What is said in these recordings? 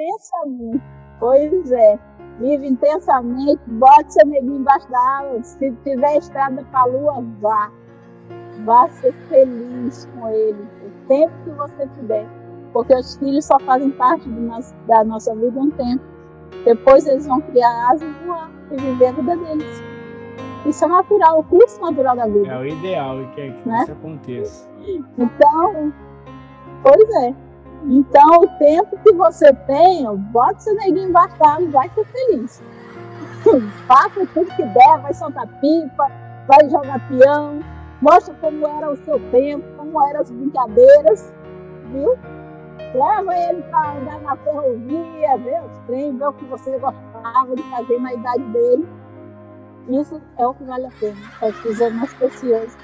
intensamente. Pois é. Vive intensamente, bote seu neguinho embaixo da água. Se tiver estrada para a lua, vá. Vá ser feliz com ele, o tempo que você puder. Porque os filhos só fazem parte nosso, da nossa vida um tempo. Depois eles vão criar asas e voar e viver a vida deles. Isso é natural, o curso natural da vida. É o ideal que, é que né? isso aconteça. Então, pois é. Então, o tempo que você tem, bota seu neguinho embaixo e vai ser feliz. Faça tudo que der, vai soltar pipa, vai jogar peão, mostra como era o seu tempo, como eram as brincadeiras, viu? Leva ele para andar na ferrovia, ver os trens, ver o que você gostava de fazer na idade dele. Isso é o que vale a pena, é o que é mais precioso.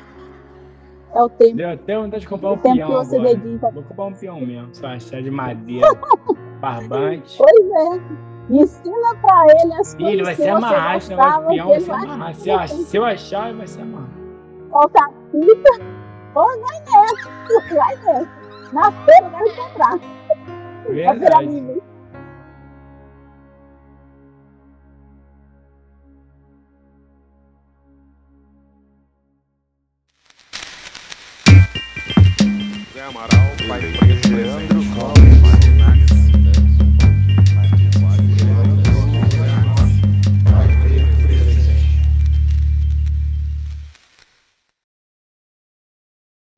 É o tempo. Deu até vontade de comprar um peão. Que você agora. dedica. Vou comprar um peão mesmo, só achar de madeira, barbante. Pois é. Ensina pra ele as coisas. Ele vai ser amarrado, esse negócio de peão vai ser amarrado. Se, eu, se eu achar, ele vai ser amarrado. Colocar fita. Pô, vai nessa. Vai nessa. Na feira vai comprar. Verdade.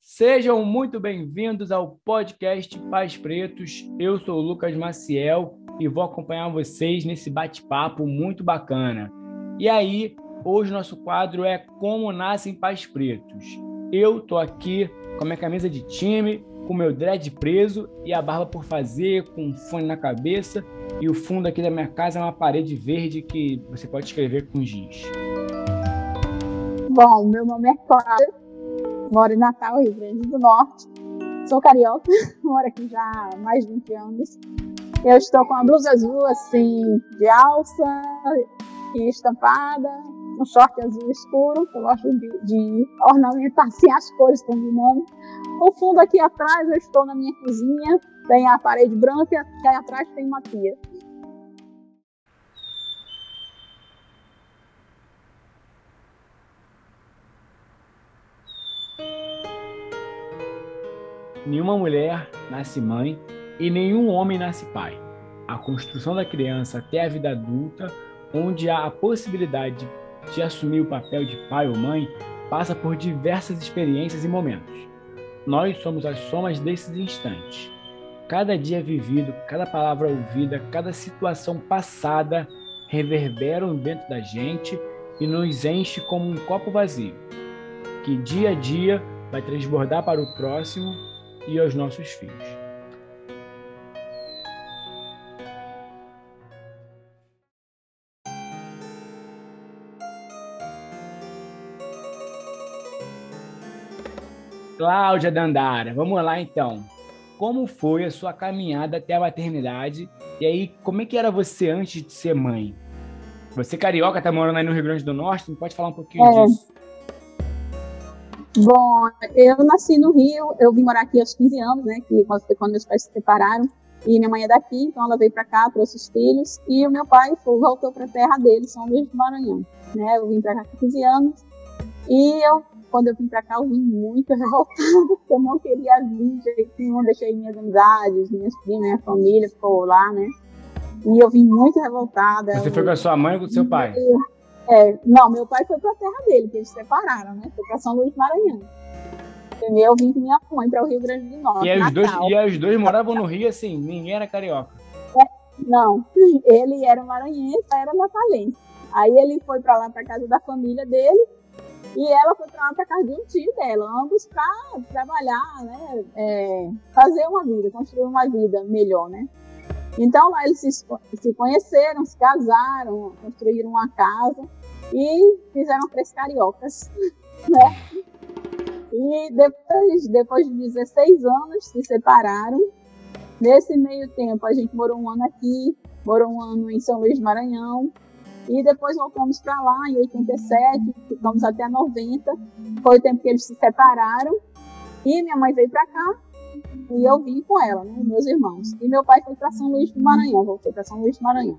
Sejam muito bem-vindos ao podcast Pais Pretos. Eu sou o Lucas Maciel e vou acompanhar vocês nesse bate-papo muito bacana. E aí, hoje nosso quadro é Como Nascem Pais Pretos. Eu tô aqui com a minha camisa de time, com meu dread preso e a barba por fazer, com um fone na cabeça. E o fundo aqui da minha casa é uma parede verde que você pode escrever com giz. Bom, meu nome é Clara, moro em Natal, Rio Grande do Norte. Sou carioca, moro aqui já há mais de 20 anos. Eu estou com a blusa azul, assim, de alça e estampada, um short azul escuro, que eu gosto de, de ornamentar assim as cores combinando. O fundo aqui atrás, eu estou na minha cozinha, tem a parede branca e aqui atrás tem uma pia. Nenhuma mulher nasce mãe e nenhum homem nasce pai. A construção da criança até a vida adulta, onde há a possibilidade de assumir o papel de pai ou mãe passa por diversas experiências e momentos. Nós somos as somas desses instantes. Cada dia vivido, cada palavra ouvida, cada situação passada reverberam dentro da gente e nos enche como um copo vazio, que dia a dia vai transbordar para o próximo e aos nossos filhos. Cláudia Dandara, vamos lá então. Como foi a sua caminhada até a maternidade? E aí, como é que era você antes de ser mãe? Você carioca, tá morando aí no Rio Grande do Norte, pode falar um pouquinho é. disso? Bom, eu nasci no Rio, eu vim morar aqui aos 15 anos, né, que quando meus pais se separaram, e minha mãe é daqui, então ela veio para cá, trouxe os filhos, e o meu pai foi, voltou para a terra dele, São Luís do Maranhão, né, eu vim para cá com 15 anos, e eu quando eu vim pra cá, eu vim muito revoltada, porque eu não queria vir de jeito nenhum, deixei minhas amizades, minhas primas, minha família ficou lá, né? E eu vim muito revoltada. Você foi com a sua mãe ou com o seu pai? É, não, meu pai foi pra terra dele, que eles separaram, né? Foi pra São Luís Maranhão. Eu vim com minha mãe para o Rio Grande do Norte. E os, dois, e os dois moravam no Rio assim, ninguém era carioca. É, não, ele era maranhense, era natalense. Aí ele foi para lá, para casa da família dele, e ela foi para lá para casa de um tio dela, ambos para trabalhar, né, é, fazer uma vida, construir uma vida melhor, né. Então lá eles se, se conheceram, se casaram, construíram uma casa e fizeram três cariocas, né. E depois, depois de 16 anos se separaram. Nesse meio tempo a gente morou um ano aqui, morou um ano em São Luís do Maranhão, e depois voltamos para lá em 87, ficamos até 90. Foi o tempo que eles se separaram. E minha mãe veio para cá e eu vim com ela, né, meus irmãos. E meu pai foi para São Luís do Maranhão, voltei para São Luís do Maranhão.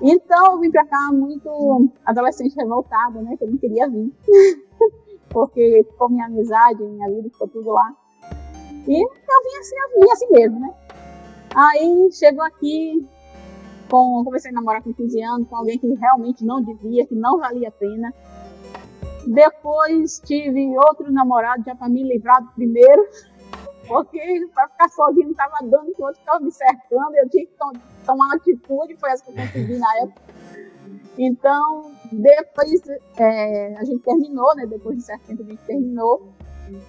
Então eu vim para cá muito adolescente revoltada, né, que eu não queria vir. Porque ficou minha amizade, minha vida, ficou tudo lá. E eu vim assim, eu vim assim mesmo, né? Aí chegou aqui, com, comecei a namorar com 15 anos, com alguém que realmente não devia, que não valia a pena. Depois tive outro namorado já para me livrar do primeiro, porque para ficar sozinho estava dando, que o outro estava me cercando, eu tinha que tomar uma atitude, foi essa que eu consegui na época. Então, depois é, a gente terminou, né? Depois de certo tempo a gente terminou.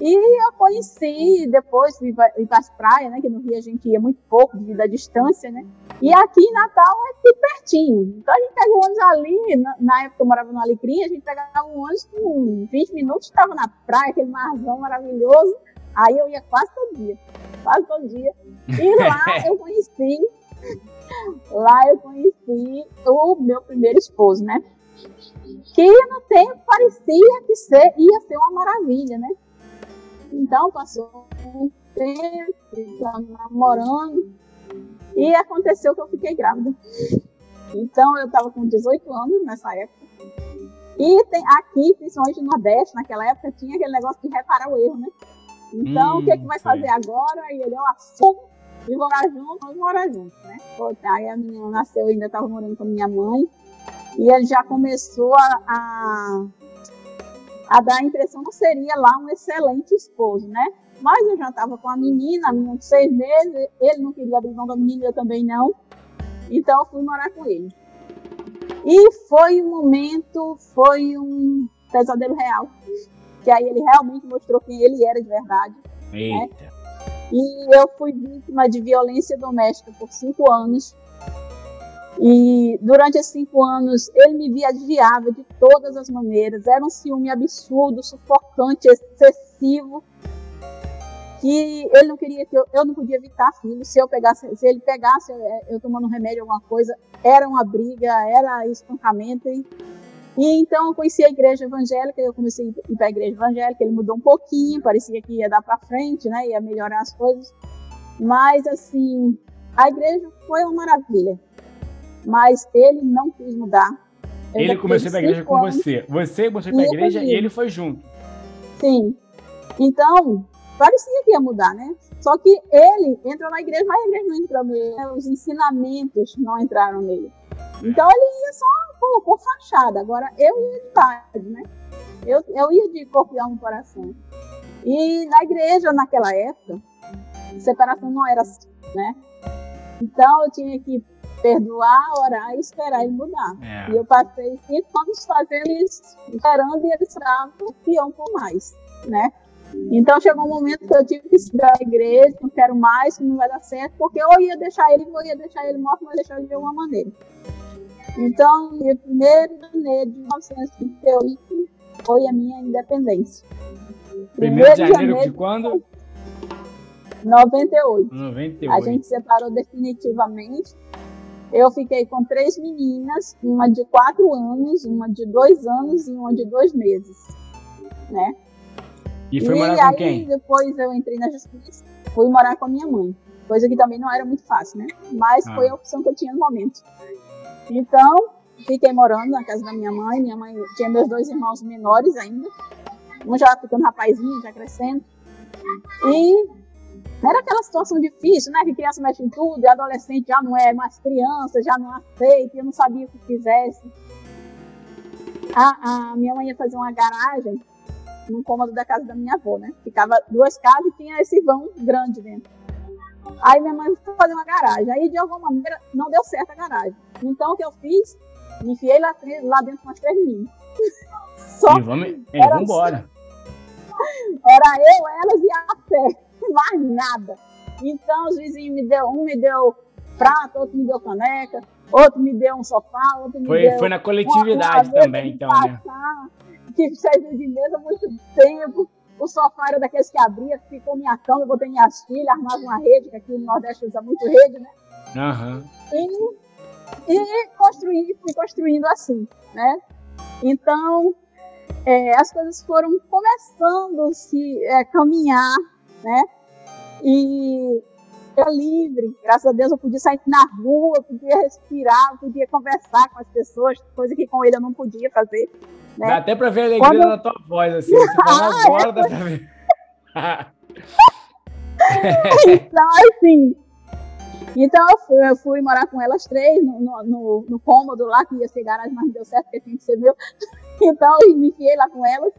E eu conheci, depois fui para as praias, né? Que no Rio a gente ia muito pouco devido à distância, né? E aqui em Natal é tudo pertinho. Então a gente pega o ônibus ali, na, na, época eu morava no Alecrim, a gente pegava um ônibus com 20 minutos, estava na praia, aquele marzão maravilhoso. Aí eu ia quase todo dia, quase todo dia. E lá eu conheci, lá eu conheci o meu primeiro esposo, né? Que no tempo parecia que ser, ia ser uma maravilha, né? Então passou um tempo, namorando, e aconteceu que eu fiquei grávida. Então eu estava com 18 anos nessa época. E tem, aqui, principalmente no Nordeste, naquela época, tinha aquele negócio de reparar o erro, né? Então, hum, o que, é que vai fazer agora? E ele, eu assumo e morar junto, vamos morar junto, né? Aí a menina nasceu, eu ainda estava morando com minha mãe. E ele já começou a, a a dar a impressão que seria lá um excelente esposo, né? Mas eu já estava com a menina, a menina de seis meses, ele não queria abrir mão da menina, eu também não. Então eu fui morar com ele. E foi um momento, foi um pesadelo real. Que aí ele realmente mostrou quem ele era de verdade. Né? Eita. Né? E eu fui vítima de violência doméstica por cinco anos. E durante esses cinco anos, ele me via desviava de todas as maneiras. Era um ciúme absurdo, sufocante, excessivo. Que ele não queria que eu, eu não podia evitar filho. Se eu pegasse, se ele pegasse eu, é, eu tomando remédio alguma coisa, era uma briga, era espancamento. E, e então eu conheci a igreja evangélica, eu comecei a ir para a igreja evangélica, ele mudou um pouquinho, parecia que ia dar para frente, né, ia melhorar as coisas. Mas assim, a igreja foi uma maravilha mas ele não quis mudar. ele começou a igreja com você. Você começou para a igreja e ele foi junto. Sim. Então, parecia que ia mudar, né? Só que ele entrou na igreja, mas a igreja não entrou nele. Né? Os ensinamentos não entraram nele. Então ele ia só por, por fachada. Agora eu ia de verdade, né? Eu, eu ia de corpo e alma no coração. E na igreja, naquela época, separação não era assim, né? Então eu tinha que perdoar, orar e esperar ele mudar. É. E eu passei cinco anos fazendo isso, esperando e eles estavam pior por mais, né? Então chegou um momento que eu tive que sair da igreja, não quero mais, que não vai dar certo, porque ou ia deixar ele, ou ia deixar ele morto, mas deixar ele de alguma maneira. Então, dia 1 de janeiro de 1958 foi a minha independência. 1 de janeiro, janeiro de quando? 98. 98. A gente separou definitivamente eu fiquei com três meninas, uma de quatro anos, uma de dois anos e uma de dois meses, né? E foi e morar com aí, quem? depois eu entrei na justiça, fui morar com a minha mãe, coisa que também não era muito fácil, né? Mas ah. foi a opção que eu tinha no momento. Então, fiquei morando na casa da minha mãe, minha mãe tinha meus dois irmãos menores ainda, um já ficando rapazinho, já crescendo, e era aquela situação difícil, né? Que criança mexe em tudo, e adolescente já não é mais criança, já não aceita, eu não sabia o que fizesse. A, a minha mãe ia fazer uma garagem no cômodo da casa da minha avó, né? Ficava duas casas e tinha esse vão grande dentro. Aí minha mãe foi fazer uma garagem. Aí, de alguma maneira, não deu certo a garagem. Então, o que eu fiz? Me enfiei lá, lá dentro com as três meninas. Só e vamos, e era, embora. Era eu, elas e a fé mais nada. Então os vizinhos me deu, um me deu prato, outro me deu caneca, outro me deu um sofá, outro me foi, deu. Foi na coletividade uma, uma também, então, né? Que serviu de mesa há muito tempo. O sofá era daqueles que abria, ficou minha cama, eu botei minhas filhas, armava uma rede, que aqui no Nordeste usa muito rede, né? Uhum. E, e construí, fui construindo assim, né? Então, é, as coisas foram começando a se é, caminhar né? E era livre, graças a Deus eu podia sair na rua, podia respirar, podia conversar com as pessoas, coisa que com ele eu não podia fazer. Né? Dá até pra ver a alegria Quando... na tua voz, assim, você agora, é. dá pra ver. então, assim, então eu fui, eu fui, morar com elas três no, no, no, cômodo lá, que ia ser garagem, mas não deu certo, porque tinha que ser meu. Então eu me enfiei lá com elas.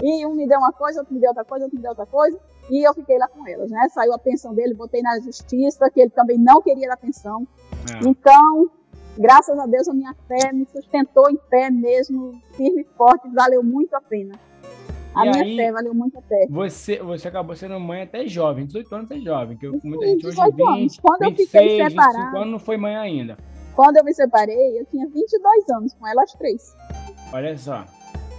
E um me deu uma coisa, outro me deu outra coisa, outro me deu outra coisa. E eu fiquei lá com elas, né? Saiu a pensão dele, botei na justiça, que ele também não queria dar pensão. É. Então, graças a Deus, a minha fé me sustentou em pé mesmo, firme e forte, valeu muito a pena. A e minha aí, fé valeu muito a pena. Você, você acabou sendo mãe até jovem, 18 anos é jovem, que muita gente hoje 20, anos. Quando 26, eu fiquei separada, 25 anos não foi mãe ainda. Quando eu me separei, eu tinha 22 anos com elas três. Olha só.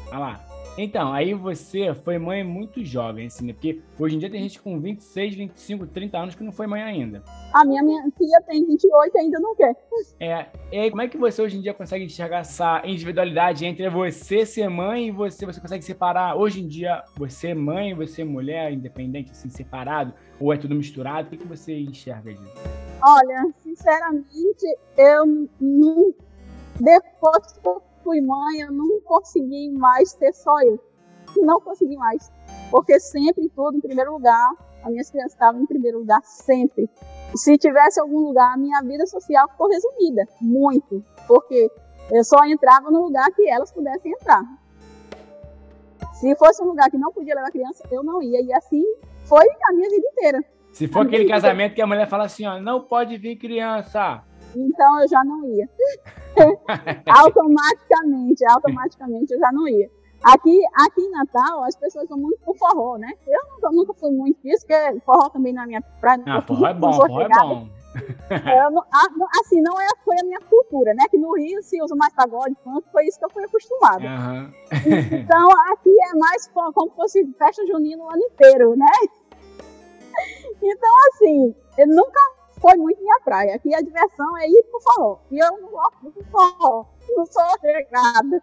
Olha lá. Então, aí você foi mãe muito jovem, assim, né? Porque hoje em dia tem gente com 26, 25, 30 anos que não foi mãe ainda. A minha, minha filha tem 28 e ainda não quer. É, e aí, como é que você hoje em dia consegue enxergar essa individualidade entre você ser mãe e você, você consegue separar? Hoje em dia, você é mãe, você é mulher, independente, assim, separado, ou é tudo misturado? O que, que você enxerga disso? Olha, sinceramente, eu não. Depois que eu fui mãe, eu não consegui mais ser só eu. Não consegui mais. Porque sempre tudo em primeiro lugar, as minhas crianças estavam em primeiro lugar, sempre. E se tivesse algum lugar, a minha vida social ficou resumida, muito. Porque eu só entrava no lugar que elas pudessem entrar. Se fosse um lugar que não podia levar criança, eu não ia. E assim foi a minha vida inteira. Se for aquele casamento que a mulher fala assim, ó, não pode vir criança. Então eu já não ia. automaticamente, automaticamente eu já não ia. Aqui, aqui em Natal, as pessoas são muito por forró, né? Eu nunca, nunca fui muito disso, porque forró também na minha praia. Ah, forró é bom, forró é bom. Eu não, assim, não é, foi a minha cultura, né? Que no Rio se usa mais pagode, funk, foi isso que eu fui acostumada. Uhum. Então, aqui é mais como se fosse festa junina o ano inteiro, né? Então, assim, eu nunca foi muito minha praia. Aqui a diversão é ir pro forró. E eu não gosto do forró. Não sou regada.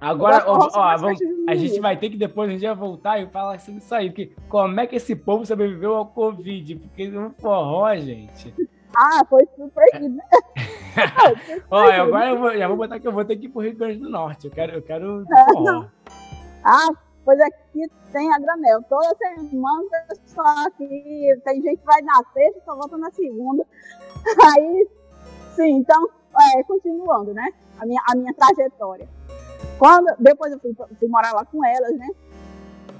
Agora, ó, ó, vamos, a gente vai ter que depois um dia voltar e falar sobre isso aí. Porque como é que esse povo sobreviveu ao Covid? Porque no forró, gente. Ah, foi surpreendido. né? Ó, agora eu vou, já vou botar que eu vou ter que ir pro Rio Grande do Norte. Eu quero, eu quero forró. Ah, Pois aqui tem a granel. Toda semana o pessoal aqui, tem gente que vai na sexta e só volta na segunda. Aí, sim, então, é, continuando, né? A minha, a minha trajetória. Quando, depois eu fui, fui morar lá com elas, né?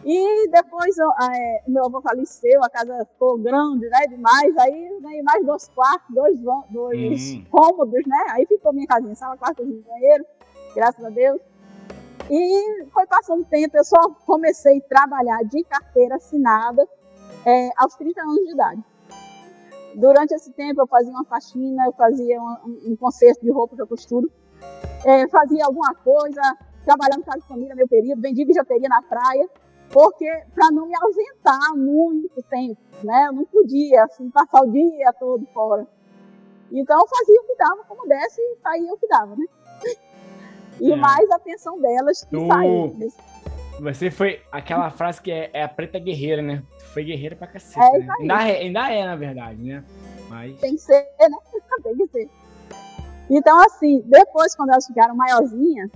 E depois é, meu avô faleceu, a casa ficou grande, né? Demais. Aí ganhei mais dois quartos, dois, dois uhum. cômodos, né? Aí ficou minha casinha, sala, quarto, banheiro, graças a Deus. E foi passando o tempo, eu só comecei a trabalhar de carteira assinada é, aos 30 anos de idade. Durante esse tempo eu fazia uma faxina, eu fazia um, um conserto de roupa que eu costuro, é, fazia alguma coisa, trabalhava em casa de família, meu período, vendia bijuteria na praia, porque para não me ausentar muito tempo, né? Eu não podia assim, passar o dia todo fora. Então eu fazia o que dava, como desse, e saía o que dava, né? E é. mais a atenção delas que tu... saiu. Você foi aquela frase que é, é, a preta guerreira, né? Foi guerreira pra cacete. É, né? ainda, é, ainda é, na verdade, né? Mas... Tem que ser, né? Tem que ser. Então, assim, depois, quando elas ficaram maiorzinhas,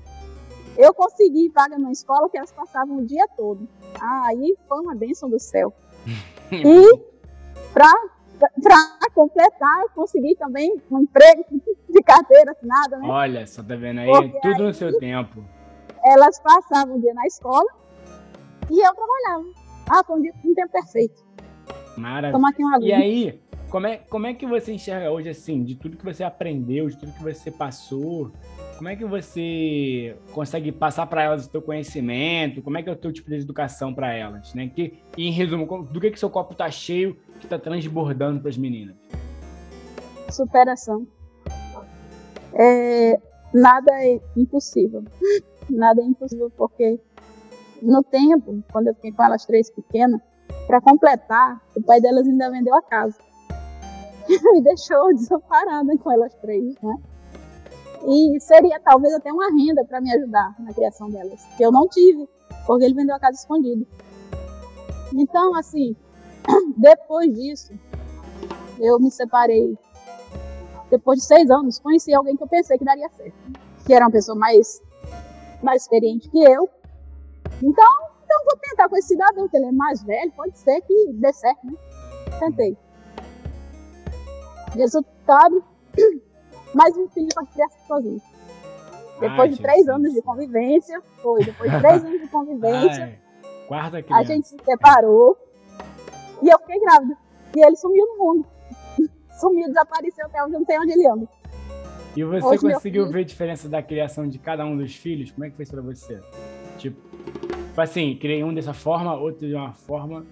eu consegui vaga numa escola que elas passavam o dia todo. Ah, aí foi uma bênção do céu. e para para completar, eu consegui também um emprego de carteira assinada, né? Olha, só tá vendo aí, Porque tudo aí, no seu tempo. Elas passavam o dia na escola e eu trabalhava. Ah, foi um, dia, um tempo perfeito. Maravilha. E aí, como é, como é que você enxerga hoje, assim, de tudo que você aprendeu, de tudo que você passou, como é que você consegue passar para elas o seu conhecimento? Como é que é o teu tipo de educação para elas, né? Que, em resumo, do que que seu copo tá cheio, que tá transbordando para as meninas? Superação. É, nada é impossível. Nada é impossível porque no tempo, quando eu fiquei com elas três pequenas, para completar, o pai delas ainda vendeu a casa. Me deixou desamparada com elas três, né? E seria talvez até uma renda para me ajudar na criação delas, que eu não tive, porque ele vendeu a casa escondido. Então, assim, depois disso, eu me separei. Depois de seis anos, conheci alguém que eu pensei que daria certo. Que era uma pessoa mais, mais experiente que eu. Então, então vou tentar com esse cidadão, que ele é mais velho, pode ser que dê certo, né? Tentei. Resultado, mais um filho para criar sozinho. Depois Ai, de três Jesus. anos de convivência, foi, depois de três anos de convivência, Ai, a gente se separou e eu fiquei grávida. E ele sumiu no mundo. Sumiu, desapareceu até onde não sei onde ele anda. E você Hoje conseguiu ver a diferença da criação de cada um dos filhos? Como é que foi isso pra você? Tipo, tipo assim, criei um dessa forma, outro de uma forma.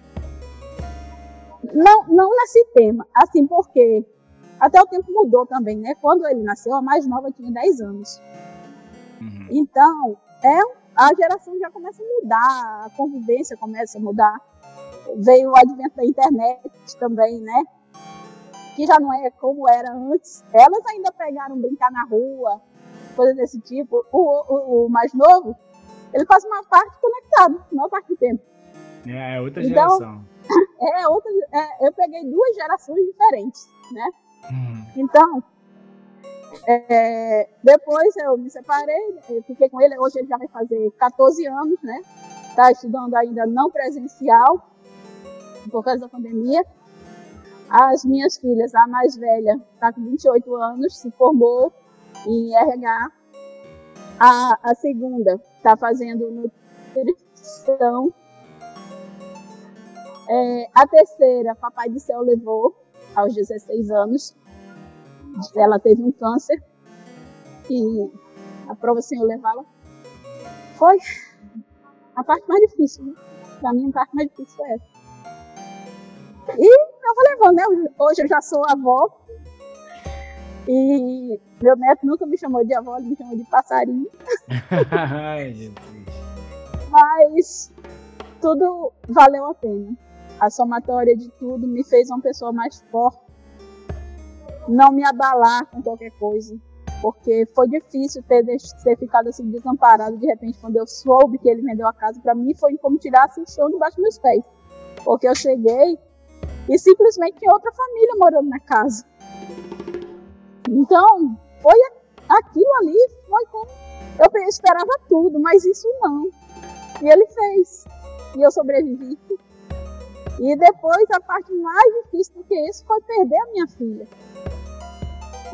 Não, não nesse tema. Assim, porque até o tempo mudou também, né? Quando ele nasceu, a mais nova tinha 10 anos. Uhum. Então, é, a geração já começa a mudar, a convivência começa a mudar. Veio o advento da internet também, né? Que já não é como era antes. Elas ainda pegaram brincar na rua, coisas desse tipo. O, o, o mais novo, ele faz uma parte conectado, maior parte do tempo. É, é outra então, geração. É, outra, é, eu peguei duas gerações diferentes, né? Uhum. Então, é, depois eu me separei, eu fiquei com ele, hoje ele já vai fazer 14 anos, né? Está estudando ainda não presencial, por causa da pandemia. As minhas filhas, a mais velha está com 28 anos, se formou em RH. A, a segunda está fazendo nutrição. É, a terceira, Papai do Céu levou aos 16 anos ela teve um câncer e a prova sem eu levá-la foi a parte mais difícil, né? Pra mim, a parte mais difícil foi essa. E eu vou levando, né? Hoje eu já sou avó. E meu neto nunca me chamou de avó, ele me chamou de passarinho. Ai, Jesus. Mas tudo valeu a pena. A somatória de tudo me fez uma pessoa mais forte não me abalar com qualquer coisa, porque foi difícil ter, ter ficado assim desamparado de repente quando eu soube que ele vendeu a casa. Para mim foi como tirar assim, o chão debaixo dos meus pés, porque eu cheguei e simplesmente tinha outra família morando na casa. Então foi aquilo ali, foi como eu esperava tudo, mas isso não. E ele fez. E eu sobrevivi. E depois a parte mais difícil do que isso foi perder a minha filha.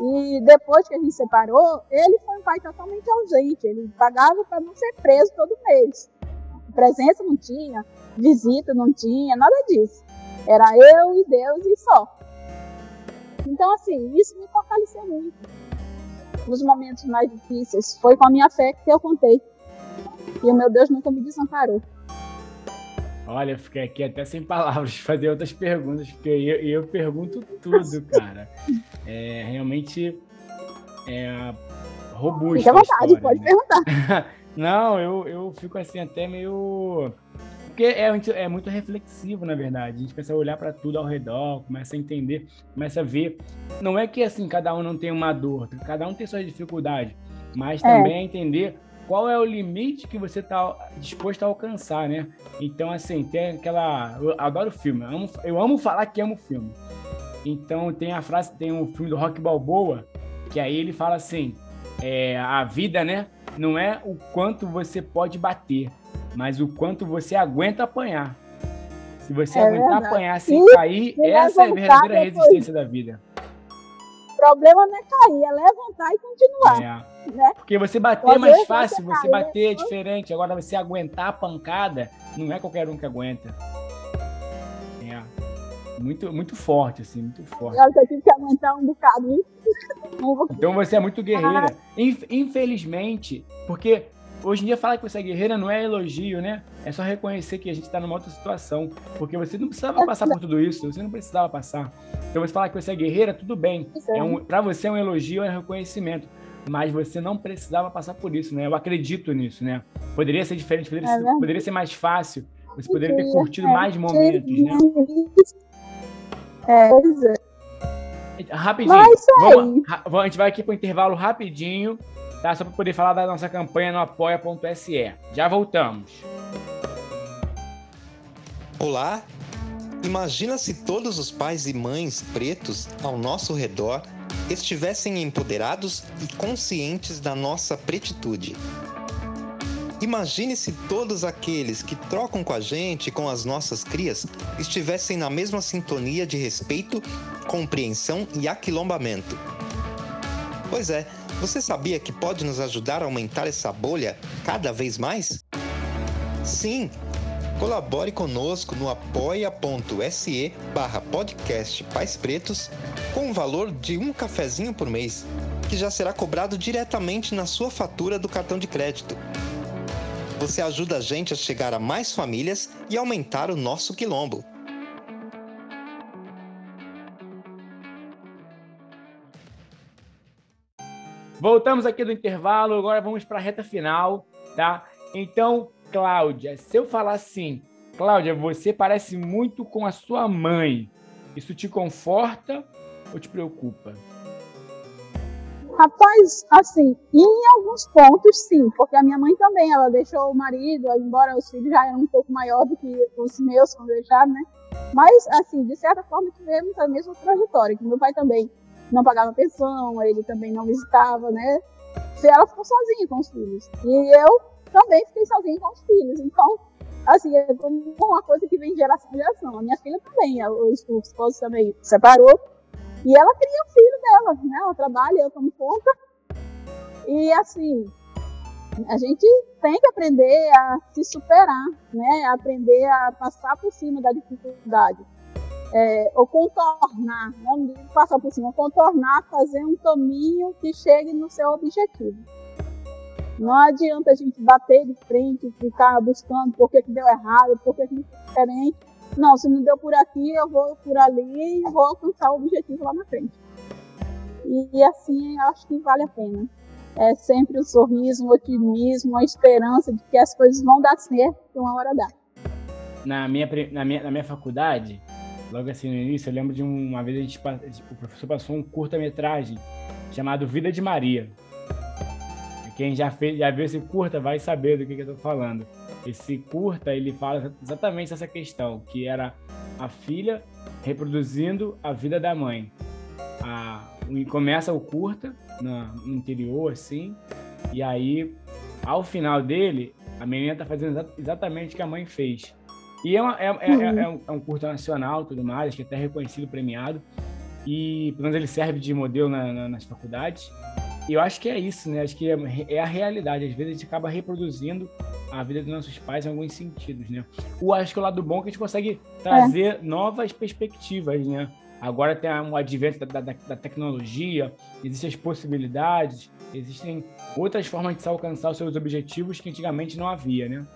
E depois que a gente separou, ele foi um pai totalmente ausente. Ele pagava para não ser preso todo mês. Presença não tinha, visita não tinha, nada disso. Era eu e Deus e só. Então, assim, isso me fortaleceu muito. Nos momentos mais difíceis, foi com a minha fé que eu contei. E o meu Deus nunca me desamparou. Olha, eu fiquei aqui até sem palavras fazer outras perguntas, porque eu, eu pergunto tudo, cara. É realmente é robusto. Fique à vontade, história, pode né? perguntar. Não, eu, eu fico assim até meio. Porque é, é muito reflexivo, na verdade. A gente começa a olhar para tudo ao redor, começa a entender, começa a ver. Não é que assim cada um não tem uma dor, cada um tem suas dificuldades, mas é. também é entender qual é o limite que você está disposto a alcançar, né? Então, assim, tem aquela. Eu adoro filme, eu amo, eu amo falar que amo filme. Então, tem a frase, tem um filme do Rock Balboa, que aí ele fala assim: é, a vida, né? Não é o quanto você pode bater, mas o quanto você aguenta apanhar. Se você é aguentar verdade. apanhar sem e cair, essa é a verdadeira resistência da vida problema não é cair, é levantar e continuar. É. Né? Porque você bater é mais fácil, você, você bater é diferente. Agora, você aguentar a pancada, não é qualquer um que aguenta. É. Muito, muito forte, assim, muito forte. Eu tive que aguentar um bocado. Então você é muito guerreira. Infelizmente, porque Hoje em dia, falar que você é guerreira não é elogio, né? É só reconhecer que a gente está numa outra situação. Porque você não precisava passar por tudo isso, você não precisava passar. Então, você falar que você é guerreira, tudo bem. É um, para você é um elogio, é um reconhecimento. Mas você não precisava passar por isso, né? Eu acredito nisso, né? Poderia ser diferente, poderia, é ser, poderia ser mais fácil. Você poderia ter curtido é, mais momentos, né? É, é. Rapidinho. Vamos, a gente vai aqui para o intervalo rapidinho tá? Só para poder falar da nossa campanha no apoia.se. Já voltamos. Olá, Imagina se todos os pais e mães pretos ao nosso redor estivessem empoderados e conscientes da nossa pretitude. Imagine se todos aqueles que trocam com a gente, com as nossas crias, estivessem na mesma sintonia de respeito, compreensão e aquilombamento. Pois é, você sabia que pode nos ajudar a aumentar essa bolha cada vez mais? Sim! Colabore conosco no apoia.se barra podcast Pais Pretos com o valor de um cafezinho por mês, que já será cobrado diretamente na sua fatura do cartão de crédito. Você ajuda a gente a chegar a mais famílias e aumentar o nosso quilombo. Voltamos aqui do intervalo, agora vamos para a reta final, tá? Então, Cláudia, se eu falar assim, Cláudia, você parece muito com a sua mãe, isso te conforta ou te preocupa? Rapaz, assim, em alguns pontos sim, porque a minha mãe também, ela deixou o marido, embora os filhos já eram um pouco maior do que os meus quando deixaram, né? Mas, assim, de certa forma tivemos a mesma trajetória, que meu pai também não pagava pensão, ele também não visitava, né? Ela ficou sozinha com os filhos. E eu também fiquei sozinha com os filhos. Então, assim, é uma coisa que vem de geração em geração. A minha filha também, o esposo também separou, e ela queria o filho dela, né? Ela trabalha, eu tomo conta. E assim, a gente tem que aprender a se superar, né? Aprender a passar por cima da dificuldade. É, ou contornar, não né? passar por cima, contornar, fazer um caminho que chegue no seu objetivo. Não adianta a gente bater de frente, ficar buscando por que, que deu errado, por que, que não diferente não, se não deu por aqui, eu vou por ali e vou alcançar o objetivo lá na frente. E, e assim, acho que vale a pena. É sempre o um sorriso, um otimismo, a esperança de que as coisas vão dar certo, uma hora dá. Na minha, na minha, na minha faculdade, logo assim no início, eu lembro de uma vez a gente, o professor passou um curta-metragem chamado Vida de Maria. Quem já, fez, já viu esse curta vai saber do que, que eu estou falando. Esse curta, ele fala exatamente essa questão, que era a filha reproduzindo a vida da mãe. A, começa o curta no interior, assim, e aí, ao final dele, a menina está fazendo exatamente o que a mãe fez. E é, uma, é, é, é, é, um, é um curta nacional, tudo mais, que é até reconhecido, premiado, e pelo menos ele serve de modelo na, na, nas faculdades. E eu acho que é isso, né? Acho que é, é, a realidade. Às vezes a gente acaba reproduzindo a vida dos nossos pais em alguns sentidos, né? O acho que o lado bom é que a gente consegue trazer novas perspectivas, né? Agora tem um advento da, da, da, tecnologia, existem as possibilidades, existem outras formas de se alcançar os seus objetivos que antigamente não havia, né?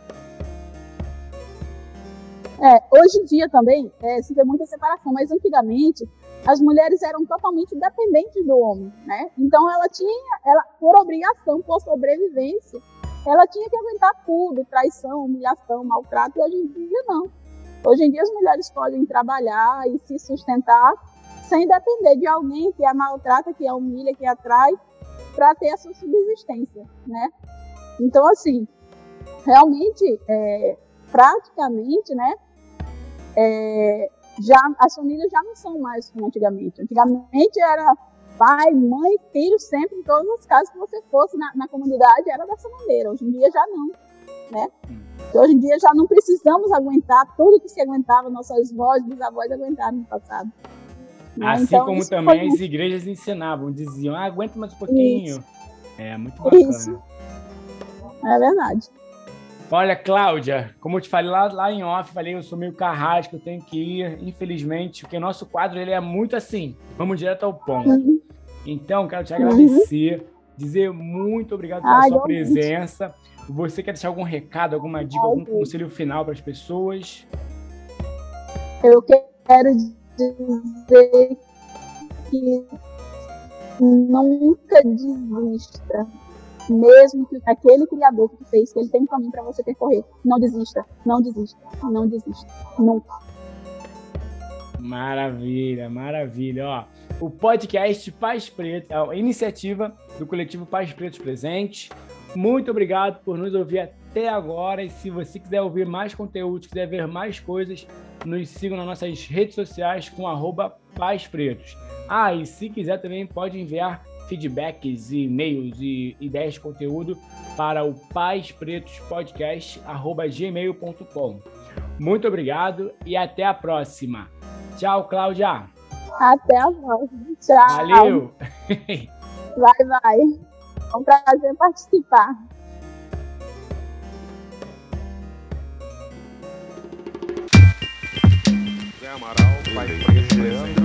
É, hoje em dia também é, se vê muita separação, mas antigamente as mulheres eram totalmente dependentes do homem, né? Então ela tinha, ela por obrigação, por sobrevivência, ela tinha que aguentar tudo, traição, humilhação, maltrato, e hoje em dia não. Hoje em dia as mulheres podem trabalhar e se sustentar sem depender de alguém que a maltrata, que a humilha, que a atrai, para ter a sua subsistência, né? Então, assim, realmente, é, praticamente, né, é, já as famílias já não são mais como antigamente. Antigamente era pai, mãe, filho, sempre, em todas as casas que você fosse na, na comunidade, era dessa maneira. Hoje em dia já não, né? Então, hoje em dia já não precisamos aguentar tudo que se aguentava, nossas vozes, bisavós aguentaram no passado. Né? Assim então, como também as igrejas ensinavam, diziam, ah, aguenta mais um pouquinho. Isso. É, muito bacana. Isso. É verdade. Olha, Cláudia, como eu te falei lá, lá em off, falei, eu sou meio carrasco, eu tenho que ir, infelizmente, porque o nosso quadro ele é muito assim, vamos direto ao ponto. Uhum. Então, quero te uhum. agradecer, uhum. dizer muito obrigado pela Ai, sua presença. Você quer deixar algum recado, alguma dica, algum conselho final para as pessoas? Eu quero dizer que nunca desista mesmo que aquele criador que fez, que ele tem um caminho para você percorrer. Não desista, não desista, não desista, nunca. Maravilha, maravilha. Ó, o podcast Paz Preto, a iniciativa do coletivo Paz Pretos Presente. Muito obrigado por nos ouvir até agora. E se você quiser ouvir mais conteúdo, quiser ver mais coisas, nos sigam nas nossas redes sociais com arroba Pais Pretos. Ah, e se quiser também pode enviar feedbacks, e-mails e ideias de conteúdo para o paispretospodcast.gmail.com. Muito obrigado e até a próxima. Tchau, Cláudia. Até a próxima. Tchau. Valeu. vai, vai. É um prazer participar. Zé Amaral, pai preto,